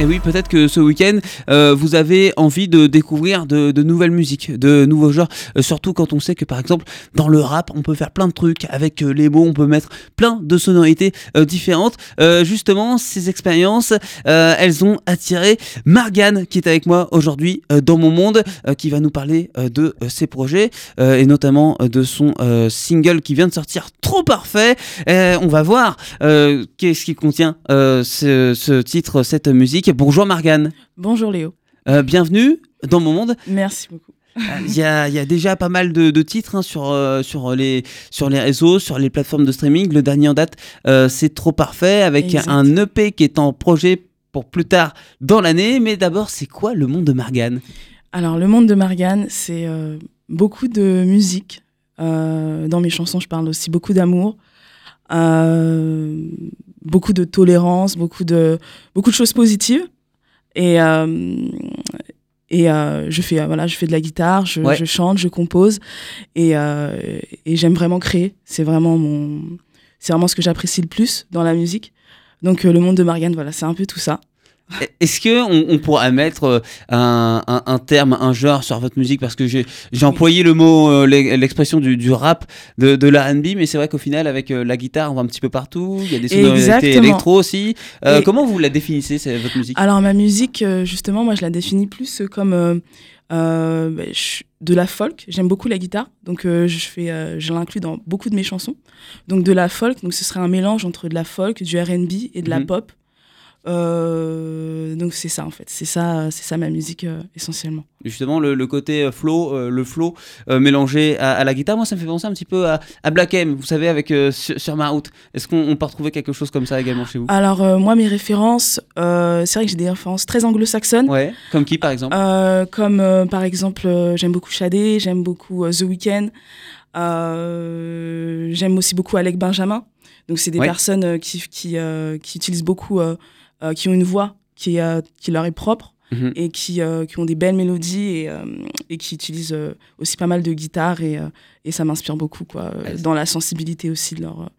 Et oui, peut-être que ce week-end, euh, vous avez envie de découvrir de, nouvelles musiques, de nouveaux genres, euh, surtout quand on sait que par exemple dans le rap, on peut faire plein de trucs avec euh, les mots, on peut mettre plein de sonorités différentes. justement, ces expériences, elles ont attiré Margane qui est avec moi aujourd'hui dans mon monde, qui va nous parler de ses projets et notamment de son single qui vient de sortir, trop parfait. on va voir qu'est-ce qui contient ce, ce titre, cette musique. Bonjour Margane. Bonjour Léo. Euh, bienvenue dans mon monde. Merci beaucoup. Euh, il y, a, déjà pas mal de, titres hein, sur, euh, sur, les, sur les réseaux, sur les plateformes de streaming. Le dernier en date, c'est trop parfait, avec un EP qui est en projet pour plus tard dans l'année. Mais d'abord, c'est quoi le monde de Margane? Alors, le monde de Margane, c'est beaucoup de musique. dans mes chansons, je parle aussi beaucoup d'amour, beaucoup de tolérance, beaucoup de, beaucoup de choses positives. Et, euh, et euh, je, fais, voilà, je fais de la guitare, je, je chante, je compose. Et, euh, et j'aime vraiment créer. C'est vraiment, mon, c'est vraiment ce que j'apprécie le plus dans la musique. Donc le monde de Marianne, voilà, c'est un peu tout ça. Est-ce que on, pourrait mettre euh, un, un, terme, un genre sur votre musique? Parce que j'ai employé le mot, euh, l'expression du, du, rap, de, de l'R&B, mais c'est vrai qu'au final, avec euh, la guitare, on va un petit peu partout. Il y a des sonorités électro aussi. comment vous la définissez, votre musique? Alors ma musique, justement, moi, je la définis plus comme bah, de la folk. J'aime beaucoup la guitare, donc je fais, je l'inclus dans beaucoup de mes chansons. Donc de la folk, donc ce serait un mélange entre de la folk, du R&B et de la mhm. pop. Euh, donc c'est ça en fait, c'est ça, c'est ça ma musique euh, essentiellement. Justement le, côté euh, flow, le flow mélangé à, la guitare, moi ça me fait penser un petit peu à, Black M, vous savez avec sur, ma route. Est-ce qu'on peut retrouver quelque chose comme ça également chez vous? Alors moi mes références, c'est vrai que j'ai des références très anglo-saxonnes. Ouais. Comme qui par exemple? Comme par exemple j'aime beaucoup Shadé, j'aime beaucoup The Weeknd, j'aime aussi beaucoup Alec Benjamin. Donc c'est des personnes qui, qui, qui utilisent beaucoup qui ont une voix qui, est, qui leur est propre. Mhm. et qui, euh, qui, ont des belles mélodies et, euh, et qui utilisent aussi pas mal de guitare et, et ça m'inspire beaucoup quoi, dans la sensibilité aussi de leur,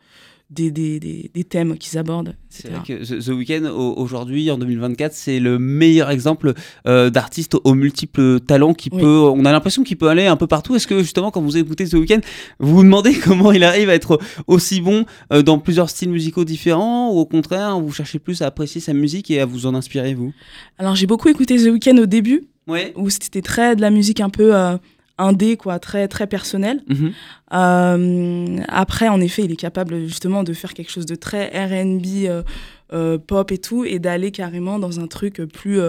des, des, des, thèmes qu'ils abordent. C'est vrai que The Weeknd, aujourd'hui, en 2024, c'est le meilleur exemple euh, d'artiste aux multiples talents qui peut. On a l'impression qu'il peut aller un peu partout. Est-ce que justement, quand vous écoutez The Weeknd, vous vous demandez comment il arrive à être aussi bon euh, dans plusieurs styles musicaux différents ou au contraire, vous cherchez plus à apprécier sa musique et à vous en inspirer, vous? Alors, j'ai beaucoup écouté The Weeknd au début. Où c'était très de la musique un peu euh, indé, quoi, très, très personnel. Mhm. Euh, après, en effet, il est capable justement de faire quelque chose de très RB, euh, euh, pop et tout, et d'aller carrément dans un truc plus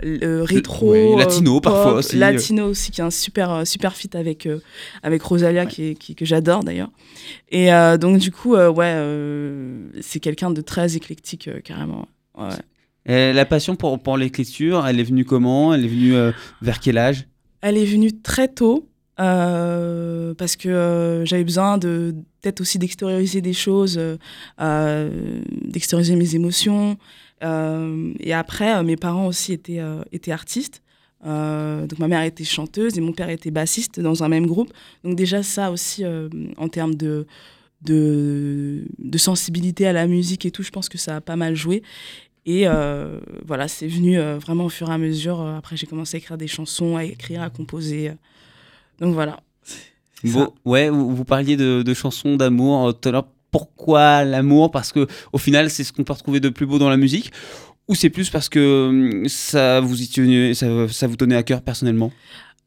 rétro. latino parfois aussi. Latino aussi, qui est un super, super fit avec, avec Rosalia, qui, que j'adore d'ailleurs. Et donc, du coup, ouais, c'est quelqu'un de très éclectique, carrément. la passion pour, pour l'écriture, elle est venue comment? Elle est venue vers quel âge? Elle est venue très tôt euh, parce que euh, j'avais besoin de peut-être aussi d'extérioriser des choses, euh, d'extérioriser mes émotions. et après, mes parents aussi étaient, étaient artistes. donc ma mère était chanteuse et mon père était bassiste dans un même groupe. Donc déjà ça aussi, en termes de, de, de, sensibilité à la musique et tout, je pense que ça a pas mal joué. Et euh, voilà, c'est venu euh, vraiment au fur et à mesure. Euh, après, j'ai commencé à écrire des chansons, à écrire, à composer. Donc voilà. ouais, vous, parliez de, chansons d'amour tout à l'heure. Pourquoi l'amour? Parce que au final, c'est ce qu'on peut retrouver de plus beau dans la musique? Ou c'est plus parce que hum, ça vous tenait, ça, ça vous tenait à cœur personnellement?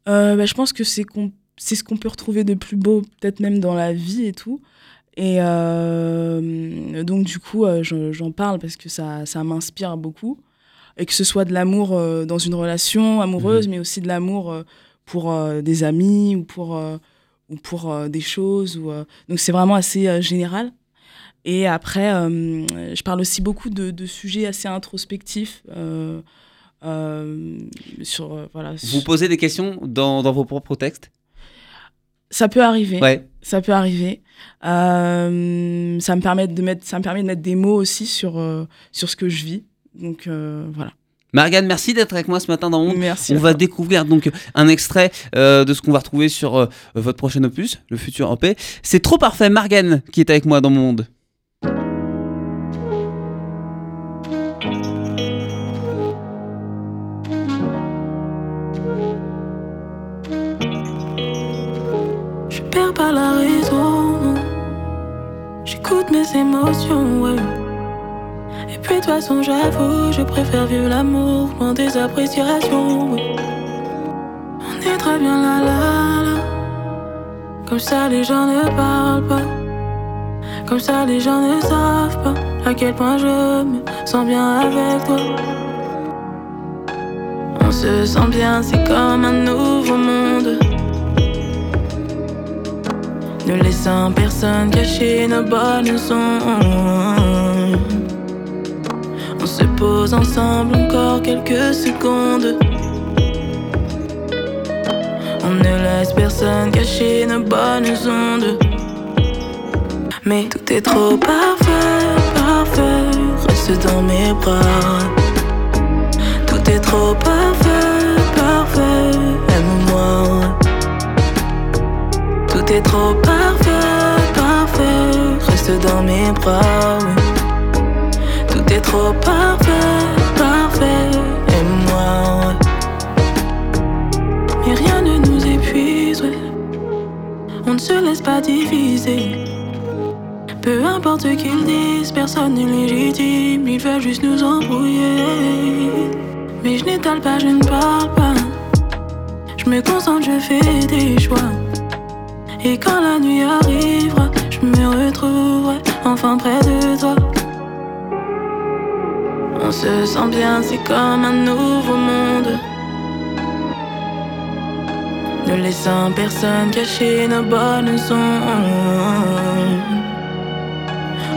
Bah, Je pense que c'est ce qu'on peut retrouver de plus beau, peut-être même dans la vie et tout. Et euh, donc, du coup, euh, j'en parle parce que ça, ça m'inspire beaucoup. Et que ce soit de l'amour euh, dans une relation amoureuse, mhm. mais aussi de l'amour pour des amis ou pour, ou pour des choses. Ou, donc, c'est vraiment assez général. Et après, je parle aussi beaucoup de, de sujets assez introspectifs. sur, voilà, Vous posez des questions dans, dans vos propres textes? Ça peut arriver. Ouais. Ça peut arriver. Euh, ça me permet de mettre, ça me permet de mettre des mots aussi sur euh, sur ce que je vis. Donc euh, voilà. Marianne, merci d'être avec moi ce matin dans Monde. Merci. On va découvrir donc un extrait de ce qu'on va retrouver sur votre prochain opus, le futur EP. C'est trop parfait, Marianne qui est avec moi dans Mon Monde. perds pas la raison. J'écoute mes émotions. Et puis de toute façon, j'avoue, je préfère vivre l'amour loin des appréciations. On est très bien là, là, là. Comme ça, les gens ne parlent pas. Comme ça, les gens ne savent pas à quel point je me sens bien avec toi. On se sent bien, c'est comme un nouveau monde. Ne laissant personne cacher nos bonnes sons. On se pose ensemble encore quelques secondes. On ne laisse personne cacher nos bonnes ondes. Mais tout est trop parfait, parfait. Reste dans mes bras. Tout est trop parfait. Tout est trop parfait, parfait. Reste dans mes bras. Tout est trop parfait, parfait. Aime-moi. Mais rien ne nous épuise. On ne se laisse pas diviser. Peu importe ce qu'ils disent, personne n'est légitime, ils veulent juste nous embrouiller. Mais je n'étale pas, je ne parle pas. Je me concentre, je fais des choix. Et quand la nuit arrivera, je me retrouverai enfin près de toi. On se sent bien, c'est comme un nouveau monde. Ne laissant personne cacher nos bonnes sons.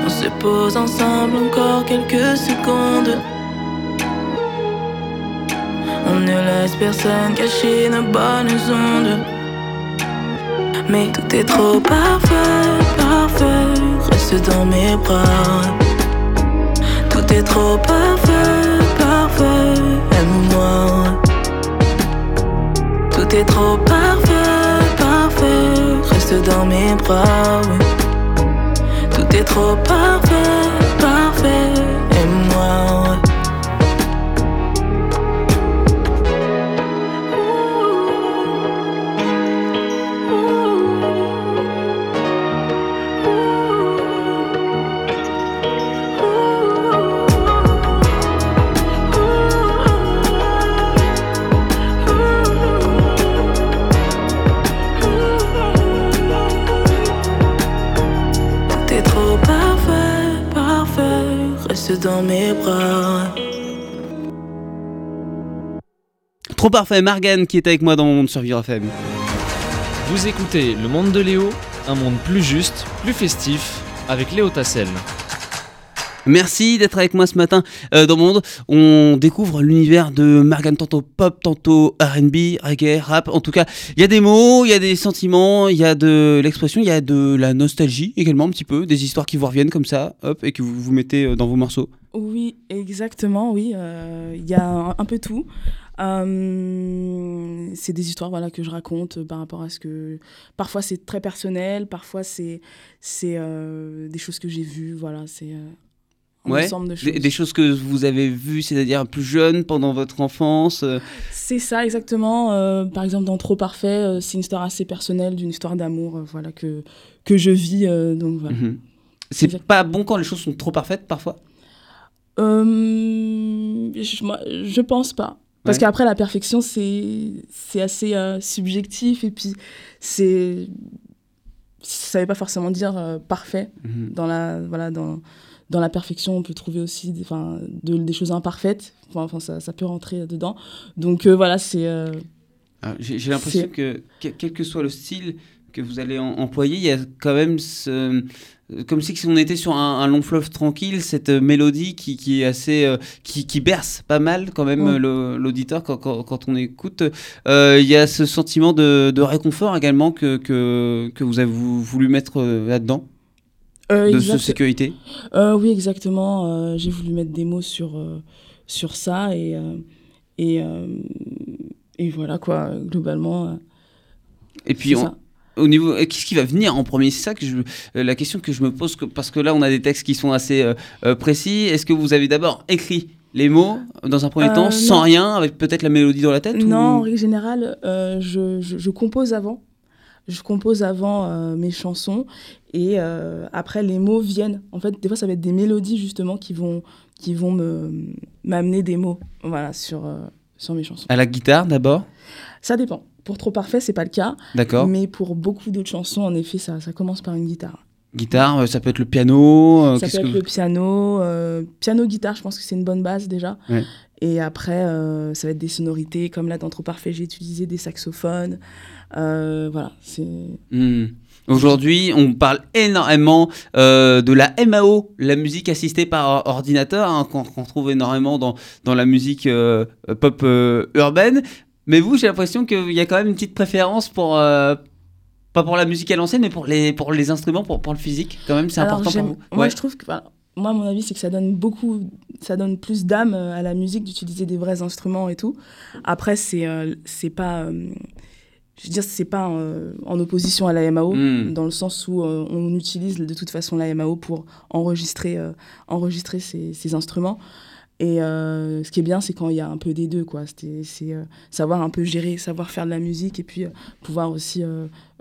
On se pose ensemble encore quelques secondes. On ne laisse personne cacher nos bonnes ondes. Tout est trop parfait, parfait. Reste dans mes bras. Tout est trop parfait, parfait. Aime-moi. Tout est trop parfait, parfait. Reste dans mes bras. Tout est trop parfait, mes bras. Trop parfait, Margan qui est avec moi dans mon monde sur Vivre FM. Vous écoutez Le Monde de Léo, un monde plus juste, plus festif, avec Léo Tassel. Merci d'être avec moi ce matin euh, dans mon monde. On découvre l'univers de Margan, tantôt pop, tantôt RB, reggae, rap. En tout cas, il y a des mots, il y a des sentiments, il y a de l'expression, il y a de la nostalgie également un petit peu, des histoires qui vous reviennent comme ça, hop, et que vous vous mettez euh, dans vos morceaux. Oui, exactement, oui. euh, Il y a un, peu tout. Euh, c'est des histoires voilà, que je raconte euh, par rapport à ce que... Parfois c'est très personnel, parfois c'est des choses que j'ai vues, voilà, c'est Ouais, ensemble de choses. Des, des choses que vous avez vues, c'est-à-dire plus jeune, pendant votre enfance. euh, C'est ça exactement. euh, par exemple dans Trop Parfait, euh, c'est une histoire assez personnelle d'une histoire d'amour voilà, que, que je vis. donc voilà. mhm. C'est Exact. pas bon quand les choses sont trop parfaites parfois? Je, moi, je pense pas. Parce Ouais. qu'après, la perfection, c'est assez subjectif et puis c'est. Ça veut pas forcément dire parfait. Mhm. Dans la, voilà, dans, dans la perfection, on peut trouver aussi des, enfin, de- des choses imparfaites. Enfin, ça, ça peut rentrer dedans. Donc euh, voilà, c'est. euh, Alors, J'ai l'impression que, que- quel que soit le style que vous allez en- employer, il y a quand même ce, comme si on était sur un, un long fleuve tranquille, cette mélodie qui, qui est assez, euh, qui, qui berce pas mal quand même Ouais. l'auditeur quand, quand, quand on écoute. Euh, il y a ce sentiment de, de réconfort également que, que, que vous avez vou- voulu mettre là-dedans, euh, de exact- sécurité. Euh, oui, exactement. euh, J'ai voulu mettre des mots sur, sur ça et, et, et voilà quoi, globalement. Et puis on-. Au niveau, qu'est-ce qui va venir en premier? C'est ça que je, la question que je me pose, que- parce que là, on a des textes qui sont assez euh, précis. Est-ce que vous avez d'abord écrit les mots dans un premier Euh, temps, sans rien, avec peut-être la mélodie dans la tête Non, ou- en règle générale, euh, je, je, je compose avant. Je compose avant euh, mes chansons et euh, après les mots viennent. En fait, des fois, ça va être des mélodies justement qui vont, qui vont me, m'amener des mots voilà, sur, euh, sur mes chansons. À la guitare d'abord? Ça dépend. Pour Trop Parfait, c'est pas le cas. D'accord. Mais pour beaucoup d'autres chansons, en effet, ça, ça commence par une guitare. Guitare, ça peut être le piano. ça peut être que le piano. euh, piano-guitare, je pense que c'est une bonne base déjà. Ouais. Et après, ça va être des sonorités. Comme là, dans Trop Parfait, j'ai utilisé des saxophones. Euh, voilà, c'est... Hmm. Aujourd'hui, on parle énormément euh, de la MAO, la musique assistée par ordinateur, hein, qu'on qu'on trouve énormément dans, dans la musique euh, pop urbaine. Mais vous, j'ai l'impression qu'il y a quand même une petite préférence pour, pas pour la musique à l'ancienne, mais pour les, pour les instruments, pour, pour le physique. Quand même, c'est important pour vous. Moi, Ouais. je trouve que, voilà, moi, mon avis, c'est que ça donne beaucoup, ça donne plus d'âme à la musique d'utiliser des vrais instruments et tout. Après, c'est, euh, c'est pas, euh, je veux dire, c'est pas euh, en opposition à la MAO, Mm. dans le sens où euh, on utilise de toute façon la MAO pour enregistrer, euh, enregistrer ces, ces instruments. Et euh, ce qui est bien, c'est quand il y a un peu des deux, quoi. C'est savoir un peu gérer, savoir faire de la musique et puis pouvoir aussi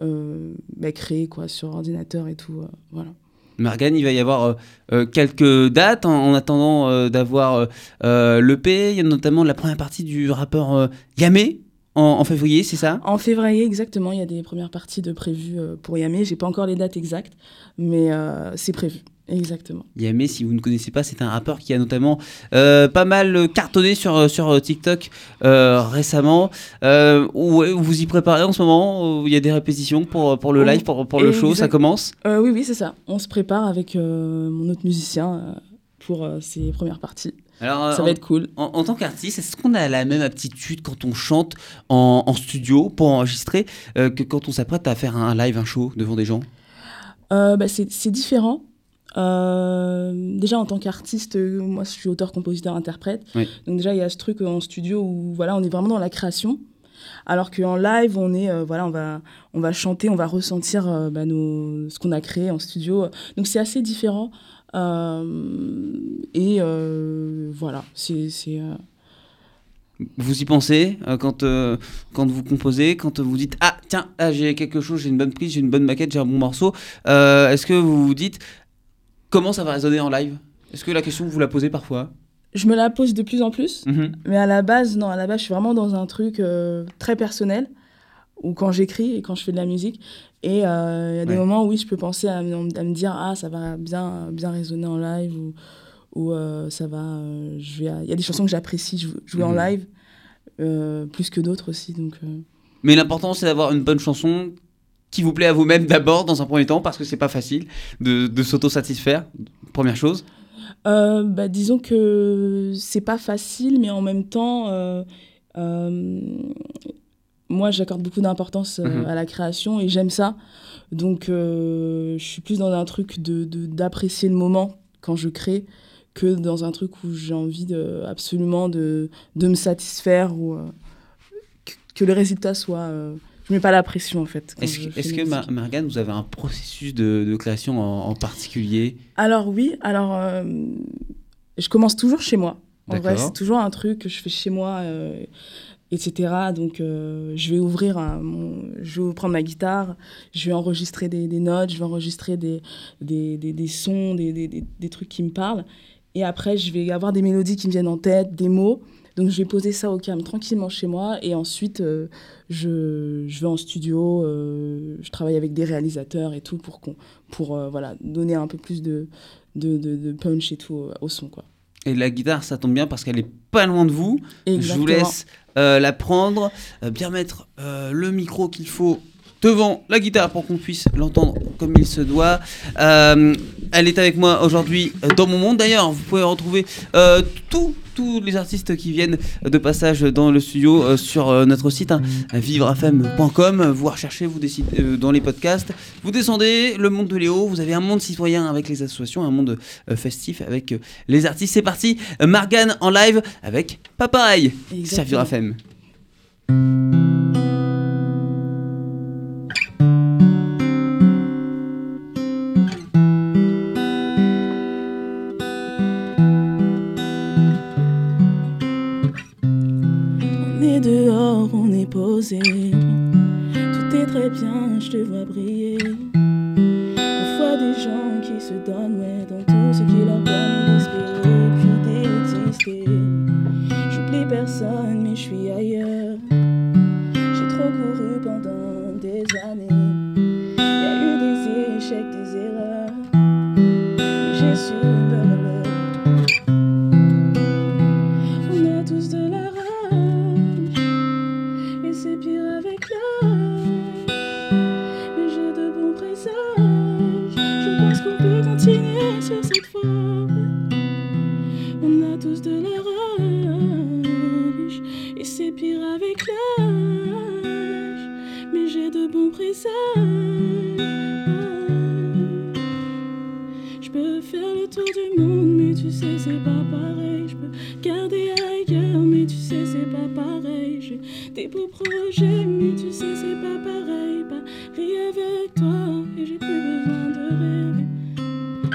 bah, créer, quoi, sur ordinateur et tout. voilà. Morgane, il va y avoir euh, quelques dates en, en attendant euh, d'avoir euh, l'EP. Il y a notamment la première partie du rappeur Yamé en, en février, c'est ça? En février, exactement, il y a des premières parties de prévues euh, pour Yamé. J'ai pas encore les dates exactes, mais euh, c'est prévu. Exactement. Yamé, si vous ne connaissez pas, c'est un rappeur qui a notamment euh, pas mal cartonné sur, sur TikTok euh, récemment. Euh, vous y préparez en ce moment? Il y a des répétitions pour, pour le live, pour, pour le show, ça commence? Oui, oui, c'est ça. On se prépare avec mon autre musicien pour ces premières parties. Alors, Ça en- va être cool. En, en tant qu'artiste, est-ce qu'on a la même aptitude quand on chante en, en studio pour enregistrer euh, que quand on s'apprête à faire un live, un show devant des gens? Euh, bah, c'est différent. Euh, déjà, en tant qu'artiste, moi, je suis auteur, compositeur, interprète. Oui. Donc déjà, il y a ce truc en studio où voilà, on est vraiment dans la création. Alors qu'en live, on est euh, voilà, on va on va chanter, on va ressentir euh, bah, nos, ce qu'on a créé en studio. Donc c'est assez différent. Euh, et euh, voilà, c'est c'est, euh, Vous y pensez euh, quand, euh, quand vous composez, quand vous dites Ah, tiens, j'ai quelque chose, j'ai une bonne prise, j'ai une bonne maquette, j'ai un bon morceau. Euh, Est-ce que vous vous dites comment ça va résonner en live? Est-ce que la question vous la posez parfois? Je me la pose de plus en plus. Mhm. Mais à la base, non, à la base, je suis vraiment dans un truc très personnel, ou quand j'écris et quand je fais de la musique. Et euh, il y a des Ouais. moments où oui, je peux penser à, me- à me dire, ah, ça va bien, bien résonner en live, ou, ou euh, ça va. euh, je vais, il y a des chansons que j'apprécie jou- jouer en Mhm. live, plus que d'autres aussi. Donc, Mais l'important, c'est d'avoir une bonne chanson qui vous plaît à vous-même d'abord, dans un premier temps, parce que c'est pas facile de, de s'auto-satisfaire, première chose. Bah, disons que c'est pas facile, mais en même temps, moi j'accorde beaucoup d'importance euh, Mhm. à la création et j'aime ça. Donc euh, je suis plus dans un truc de de- d'apprécier le moment quand je crée que dans un truc où j'ai envie de, absolument de, de me satisfaire ou euh, que, que le résultat soit. je mets pas la pression en fait. Est-ce que, de musique. Margane, vous avez un processus de, de création en, en particulier? Alors oui, alors je commence toujours chez moi. En vrai, D'accord. c'est toujours un truc que je fais chez moi, euh, etc. Donc euh, je vais ouvrir, un- mon- je vais prendre ma guitare, je vais enregistrer des, des notes, je vais enregistrer des, des, des, des sons, des, des, des, des trucs qui me parlent. Et après, je vais avoir des mélodies qui me viennent en tête, des mots. Donc je vais poser ça au calme tranquillement chez moi. Et ensuite, euh, je, je vais en studio, euh, je travaille avec des réalisateurs et tout pour, pour voilà, donner un peu plus de, de, de, de punch et tout au, au son. Quoi. Et la guitare, ça tombe bien parce qu'elle est pas loin de vous. Je vous Exactement. laisse la prendre, euh, bien mettre euh, le micro qu'il faut devant la guitare pour qu'on puisse l'entendre comme il se doit. Euh, elle est avec moi aujourd'hui euh, dans mon monde. D'ailleurs, vous pouvez retrouver euh, tous tous les artistes qui viennent de passage dans le studio euh, sur euh, notre site hein, vivrefm.com. Vous recherchez, vous décidez euh, dans les podcasts. Vous descendez le monde de Léo. Vous avez un monde citoyen avec les associations, un monde festif avec les artistes. C'est parti. Margane en live avec Papaye sur. Vivre FM. Personne, mais je suis ailleurs. J'ai trop couru pendant des années. Y a eu des échecs, des erreurs. Je peux faire le tour du monde, mais tu sais, c'est pas pareil. Je peux garder ailleurs, mais tu sais, c'est pas pareil. J'ai des beaux projets, mais tu sais, c'est pas pareil. Paris avec toi, et j'ai plus besoin de rêver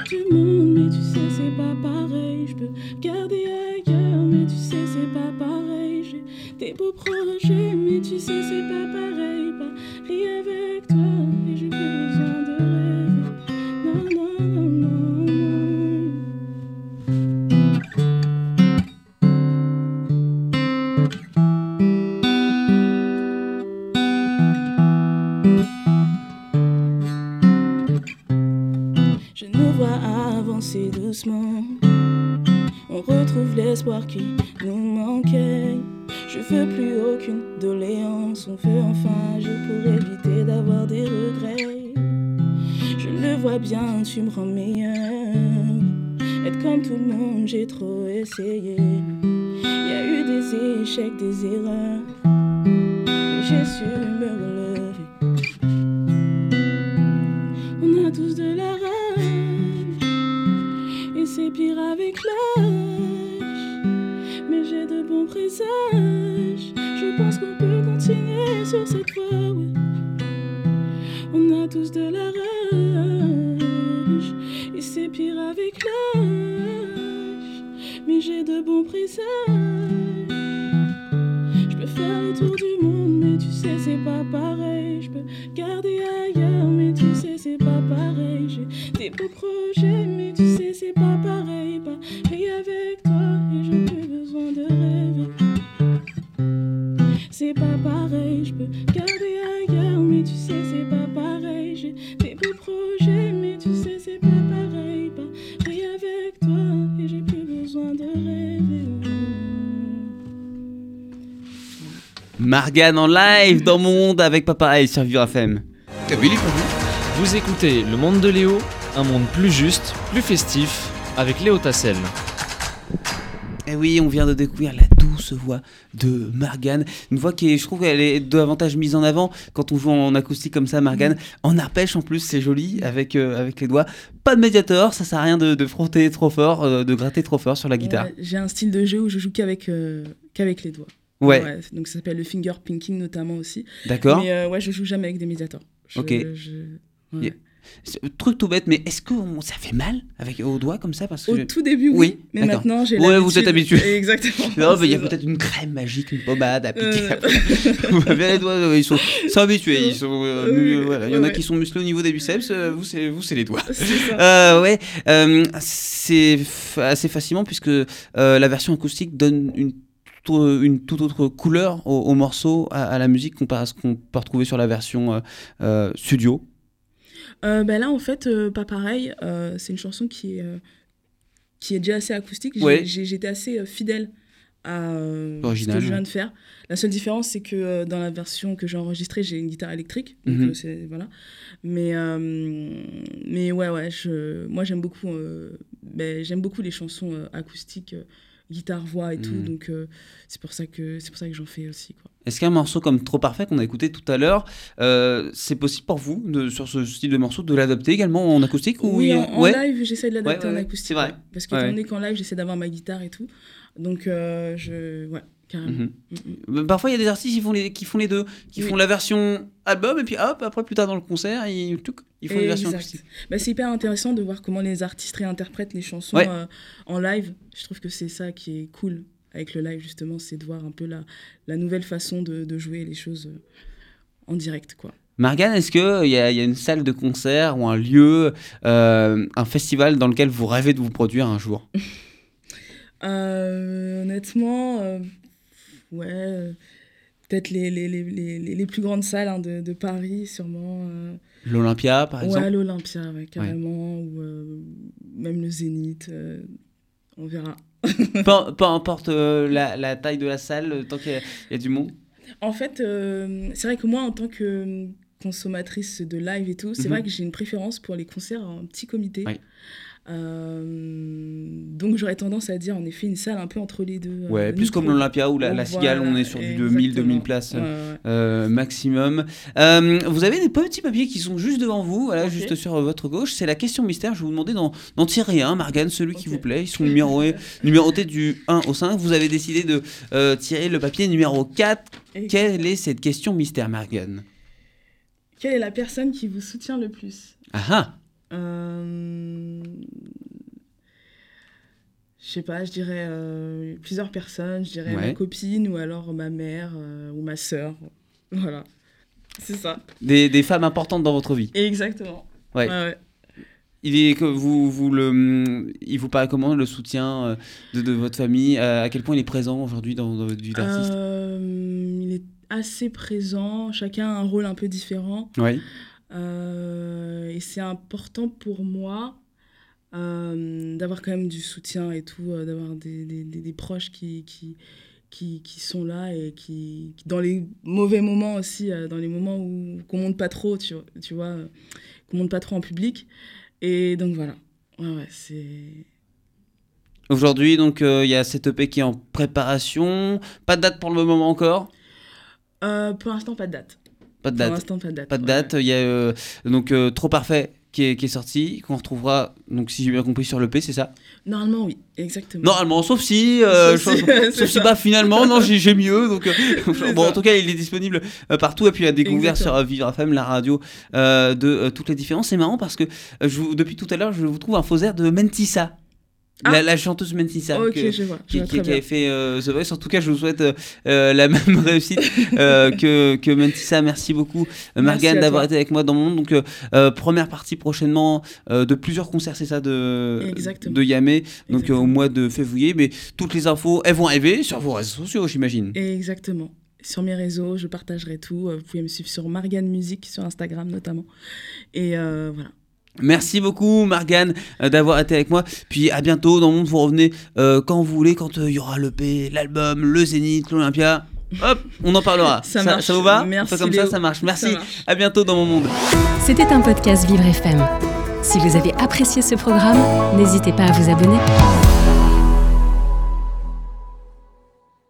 du monde, mais tu sais, c'est pas pareil. Je peux garder ailleurs, mais tu sais, c'est pas pareil. J'ai des beaux projets, mais tu sais, c'est pas pareil. Paris avec toi, On retrouve l'espoir qui nous manquait. Je veux plus aucune doléance. On veut enfin agir pour éviter d'avoir des regrets. Je le vois bien, tu me rends meilleur. Être comme tout le monde, j'ai trop essayé. Y a eu des échecs, des erreurs. Mais j'ai su me c'est pire avec l'âge. Mais j'ai de bons présages. Je pense qu'on peut continuer sur cette voie. ouais. On a tous de la rage. Et c'est pire avec l'âge. Mais j'ai de bons présages. Je peux faire le tour du monde, mais tu sais, c'est pas pareil. Margan en live dans mon monde avec Papa et sur Vivre FM. Produits Vous écoutez Le Monde de Léo, un monde plus juste, plus festif, avec Léo Tassel. Eh oui, on vient de découvrir la douce voix de Margan. Une voix qui est, je trouve qu'elle est davantage mise en avant quand on joue en acoustique comme ça, Margan. En arpège en plus, c'est joli avec, euh, avec les doigts. Pas de médiator, ça sert à rien de, de frotter trop fort, euh, de gratter trop fort sur la guitare. Ouais, J'ai un style de jeu où je joue qu'avec euh, les doigts. Ouais, donc ça s'appelle le finger pinking notamment aussi. d'accord. Mais euh, ouais, je joue jamais avec des médiators. Je- Ok. je- ouais. Yeah. Truc tout bête, mais est-ce que on- ça fait mal avec aux doigts comme ça parce que Au je- tout début, oui. Oui, mais maintenant, j'ai Ouais, vous êtes habitué. Exactement. Non, mais il y a peut-être une crème magique, une pommade à piquer. Euh, les doigts, ils sont, sont habitués. Ils sont, euh, Oui, voilà. Il y en a ouais. qui sont musclés au niveau des biceps. euh, vous, c'est vous, c'est les doigts. c'est ça. Euh, ouais, c'est assez facilement puisque la version acoustique donne une, une toute autre couleur au, au morceau, à, à la musique comparé à ce qu'on peut retrouver sur la version euh, euh, studio. Euh, ben là, en fait, euh, pas pareil. euh, c'est une chanson qui est, euh, qui est déjà assez acoustique. J'ai- Ouais. J'étais assez euh, fidèle à euh, ce que je viens de faire. La seule différence, c'est que euh, dans la version que j'ai enregistrée, j'ai une guitare électrique. Donc, euh, c'est- voilà. Mais, euh, mais ouais, ouais, je, moi, j'aime beaucoup, euh, ben, j'aime beaucoup les chansons euh, acoustiques, euh, guitare, voix et tout. Mhm. Donc, euh, c'est pour ça que, c'est pour ça que j'en fais aussi. Quoi. Est-ce qu'un morceau comme Trop Parfait qu'on a écouté tout à l'heure, euh, c'est possible pour vous, de, sur ce style de morceau, de l'adapter également en acoustique ou Oui, en, en ouais live, j'essaie de l'adapter Ouais, ouais, en acoustique. c'est vrai. Parce que étant donné qu'en live, j'essaie d'avoir ma guitare et tout. Donc, euh, je. Ouais, carrément. Mhm. Mm. Euh, Parfois, il y a des artistes qui font les, qui font les deux, qui Oui. font la version album et puis hop, après plus tard dans le concert, ils, ils font une version acoustique. Bah, c'est hyper intéressant de voir comment les artistes réinterprètent les chansons Ouais. euh, en live. Je trouve que c'est ça qui est cool avec le live, justement, c'est de voir un peu la, la nouvelle façon de, de jouer les choses euh, en direct, quoi. Margane, est-ce qu'il y, a- il y a une salle de concert ou un lieu, euh, un festival dans lequel vous rêvez de vous produire un jour? Euh, honnêtement, euh, ouais, euh, peut-être les, les, les, les, les plus grandes salles hein, de, de Paris, sûrement. euh, L'Olympia, par ouais, exemple l'Olympia, ouais, carrément, ou euh, même le Zénith, euh, on verra. peu, peu importe la, la taille de la salle, tant qu'il y, a- il y a du monde En fait, c'est vrai que moi, en tant que consommatrice de live et tout, c'est Mhm. vrai que j'ai une préférence pour les concerts en petit comité. Oui. Euh, donc j'aurais tendance à dire en effet une salle un peu entre les deux. euh, Ouais, plus comme l'Olympia ou la, la Voilà, Cigale, on est sur du 2000-2000 exactement. places. Ouais, ouais. euh, maximum. Euh, vous avez des petits papiers qui sont juste devant vous, voilà, juste sur votre gauche. C'est la question mystère. Je vais vous demander d'en tirer un, Margane, celui qui vous plaît. Ils sont numérotés, numérotés du 1 au 5. Vous avez décidé de euh, tirer le papier numéro 4. Et Quelle est cette question mystère, Margane Quelle est la personne qui vous soutient le plus? Ah ah Euh, Je sais pas, je dirais euh, plusieurs personnes. Je dirais Ouais. ma copine ou alors ma mère euh, ou ma sœur. Voilà, c'est ça. des, des femmes importantes dans votre vie. Exactement. Ouais. ouais. Il, est, que vous, vous le, il vous paraît comment le soutien euh, de, de votre famille? À quel point il est présent aujourd'hui dans, dans votre vie d'artiste? Il est assez présent. Chacun a un rôle un peu différent. Oui. Euh, et c'est important pour moi euh, d'avoir quand même du soutien et tout, euh, d'avoir des, des, des- des proches qui, qui, qui, qui sont là et qui, qui, dans les mauvais moments aussi, dans les moments où qu'on monte pas trop, tu, vois- tu vois, qu'on monte pas trop en public. Et donc voilà. Ouais, ouais, c'est. Aujourd'hui, donc, il y a cette EP qui est en préparation. Pas de date pour le moment encore? Euh, pour l'instant, pas de date. Pas de Pour date. l'instant, pas de date. Pas de ouais, date. Il y a euh, donc euh, Trop Parfait qui est, qui est sorti, qu'on retrouvera, donc si j'ai bien compris, sur l'EP, c'est ça? Normalement, oui, exactement. Normalement, sauf si. euh, Sauf si, sauf bah, finalement, non, j'ai j'ai mieux. Donc, euh, bon, en tout cas, il est disponible euh, partout. Et puis, à découvrir sur Exactement. Vivre FM, la radio de toutes les différences. C'est marrant parce que je depuis tout à l'heure, je vous trouve un faux air de Mentissa. Ah. La, la chanteuse Mentissa. qui, avait fait euh, The Voice. En tout cas, je vous souhaite euh, euh, la même réussite euh, que, que Mentissa. Merci beaucoup, Margane, d'avoir été avec moi dans mon monde. Donc, première partie prochainement de plusieurs concerts, c'est ça, de, Exactement. de Yamé, donc Exactement. au mois de février. Mais toutes les infos, elles vont arriver sur vos réseaux sociaux, j'imagine. Exactement. Sur mes réseaux, je partagerai tout. Vous pouvez me suivre sur Margane Musique, sur Instagram notamment. Et voilà. Merci beaucoup, Margane, euh, d'avoir été avec moi. Puis à bientôt dans le monde. Vous revenez euh, quand vous voulez, quand euh, il y aura l'EP, l'album, le Zénith, l'Olympia. Hop, on en parlera. Ça marche. vous va Merci, comme ça, ça marche. Merci. Ça marche. À bientôt dans mon monde. C'était un podcast Vivre FM. Si vous avez apprécié ce programme, n'hésitez pas à vous abonner.